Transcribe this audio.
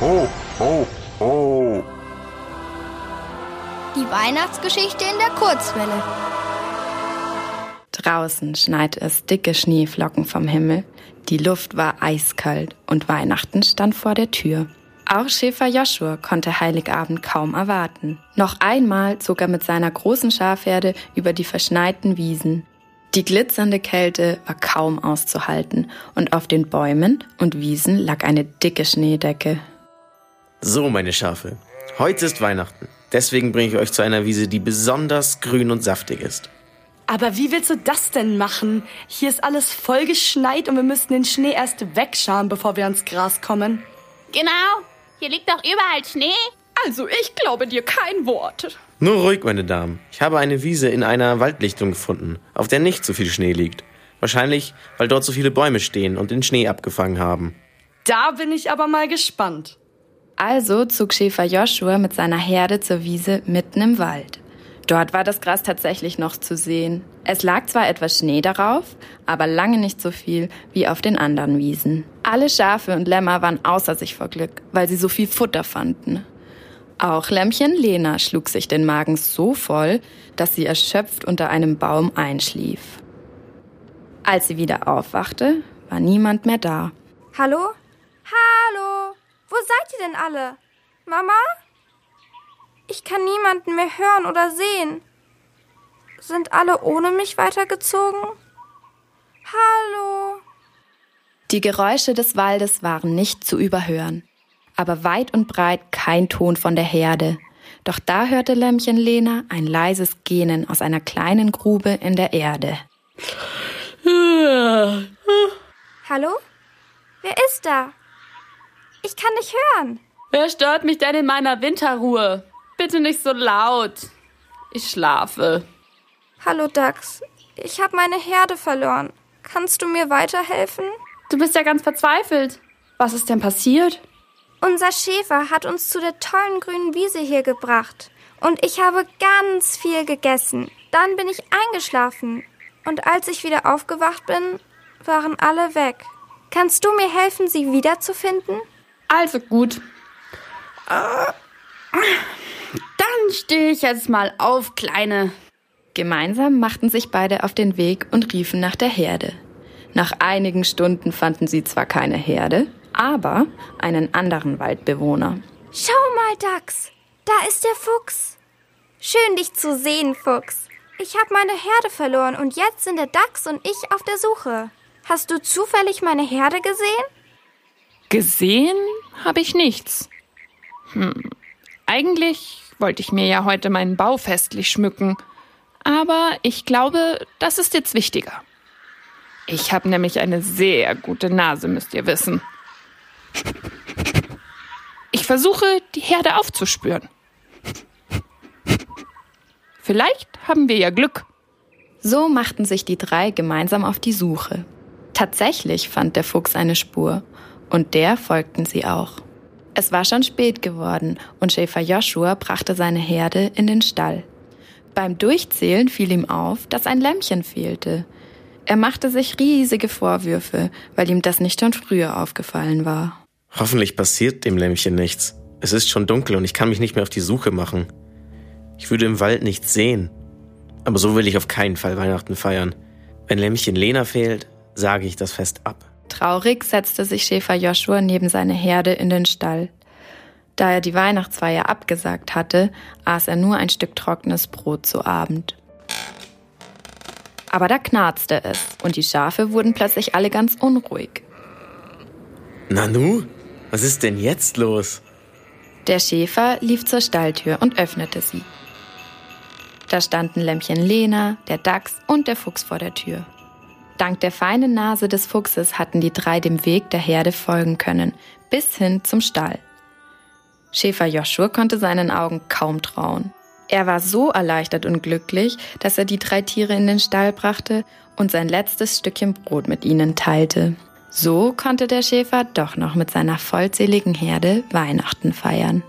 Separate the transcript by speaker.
Speaker 1: ho, ho, ho.
Speaker 2: Die Weihnachtsgeschichte in der Kurzwelle.
Speaker 3: Draußen schneit es dicke Schneeflocken vom Himmel. Die Luft war eiskalt und Weihnachten stand vor der Tür. Auch Schäfer Joshua konnte Heiligabend kaum erwarten. Noch einmal zog er mit seiner großen Schafherde über die verschneiten Wiesen. Die glitzernde Kälte war kaum auszuhalten und auf den Bäumen und Wiesen lag eine dicke Schneedecke.
Speaker 4: So, meine Schafe, heute ist Weihnachten. Deswegen bringe ich euch zu einer Wiese, die besonders grün und saftig ist.
Speaker 5: Aber wie willst du das denn machen? Hier ist alles voll geschneit und wir müssten den Schnee erst wegschauen, bevor wir ans Gras kommen.
Speaker 6: Genau, hier liegt doch überall Schnee.
Speaker 7: Also ich glaube dir kein Wort.
Speaker 4: Nur ruhig, meine Damen. Ich habe eine Wiese in einer Waldlichtung gefunden, auf der nicht so viel Schnee liegt. Wahrscheinlich, weil dort so viele Bäume stehen und den Schnee abgefangen haben.
Speaker 5: Da bin ich aber mal gespannt.
Speaker 3: Also zog Schäfer Joshua mit seiner Herde zur Wiese mitten im Wald. Dort war das Gras tatsächlich noch zu sehen. Es lag zwar etwas Schnee darauf, aber lange nicht so viel wie auf den anderen Wiesen. Alle Schafe und Lämmer waren außer sich vor Glück, weil sie so viel Futter fanden. Auch Lämmchen Lena schlug sich den Magen so voll, dass sie erschöpft unter einem Baum einschlief. Als sie wieder aufwachte, war niemand mehr da.
Speaker 8: Hallo? Hallo? Wo seid ihr denn alle? Mama? Ich kann niemanden mehr hören oder sehen. Sind alle ohne mich weitergezogen? Hallo?
Speaker 3: Die Geräusche des Waldes waren nicht zu überhören, aber weit und breit kein Ton von der Herde. Doch da hörte Lämmchen Lena ein leises Gähnen aus einer kleinen Grube in der Erde.
Speaker 8: Hallo? Wer ist da? Ich kann nicht hören.
Speaker 6: Wer stört mich denn in meiner Winterruhe? Bitte nicht so laut. Ich schlafe.
Speaker 8: Hallo Dax. Ich habe meine Herde verloren. Kannst du mir weiterhelfen?
Speaker 6: Du bist ja ganz verzweifelt. Was ist denn passiert?
Speaker 8: Unser Schäfer hat uns zu der tollen grünen Wiese hier gebracht. Und ich habe ganz viel gegessen. Dann bin ich eingeschlafen. Und als ich wieder aufgewacht bin, waren alle weg. Kannst du mir helfen, sie wiederzufinden?
Speaker 6: Also gut. Dann stehe ich jetzt mal auf, Kleine.
Speaker 3: Gemeinsam machten sich beide auf den Weg und riefen nach der Herde. Nach einigen Stunden fanden sie zwar keine Herde, aber einen anderen Waldbewohner.
Speaker 8: Schau mal, Dax. Da ist der Fuchs. Schön, dich zu sehen, Fuchs. Ich habe meine Herde verloren und jetzt sind der Dachs und ich auf der Suche. Hast du zufällig meine Herde gesehen?
Speaker 7: Gesehen habe ich nichts. Hm. Eigentlich wollte ich mir ja heute meinen Bau festlich schmücken. Aber ich glaube, das ist jetzt wichtiger. Ich habe nämlich eine sehr gute Nase, müsst ihr wissen. Ich versuche, die Herde aufzuspüren. Vielleicht haben wir ja Glück.
Speaker 3: So machten sich die drei gemeinsam auf die Suche. Tatsächlich fand der Fuchs eine Spur, und der folgten sie auch. Es war schon spät geworden, und Schäfer Joshua brachte seine Herde in den Stall. Beim Durchzählen fiel ihm auf, dass ein Lämmchen fehlte. Er machte sich riesige Vorwürfe, weil ihm das nicht schon früher aufgefallen war.
Speaker 4: Hoffentlich passiert dem Lämmchen nichts. Es ist schon dunkel und ich kann mich nicht mehr auf die Suche machen. Ich würde im Wald nichts sehen. Aber so will ich auf keinen Fall Weihnachten feiern. Wenn Lämmchen Lena fehlt, sage ich das Fest ab.
Speaker 3: Traurig setzte sich Schäfer Joshua neben seine Herde in den Stall. Da er die Weihnachtsfeier abgesagt hatte, aß er nur ein Stück trockenes Brot zu Abend. Aber da knarzte es und die Schafe wurden plötzlich alle ganz unruhig.
Speaker 4: Nanu, was ist denn jetzt los?
Speaker 3: Der Schäfer lief zur Stalltür und öffnete sie. Da standen Lämmchen Lena, der Dachs und der Fuchs vor der Tür. Dank der feinen Nase des Fuchses hatten die drei dem Weg der Herde folgen können, bis hin zum Stall. Schäfer Joshua konnte seinen Augen kaum trauen. Er war so erleichtert und glücklich, dass er die drei Tiere in den Stall brachte und sein letztes Stückchen Brot mit ihnen teilte. So konnte der Schäfer doch noch mit seiner vollzähligen Herde Weihnachten feiern.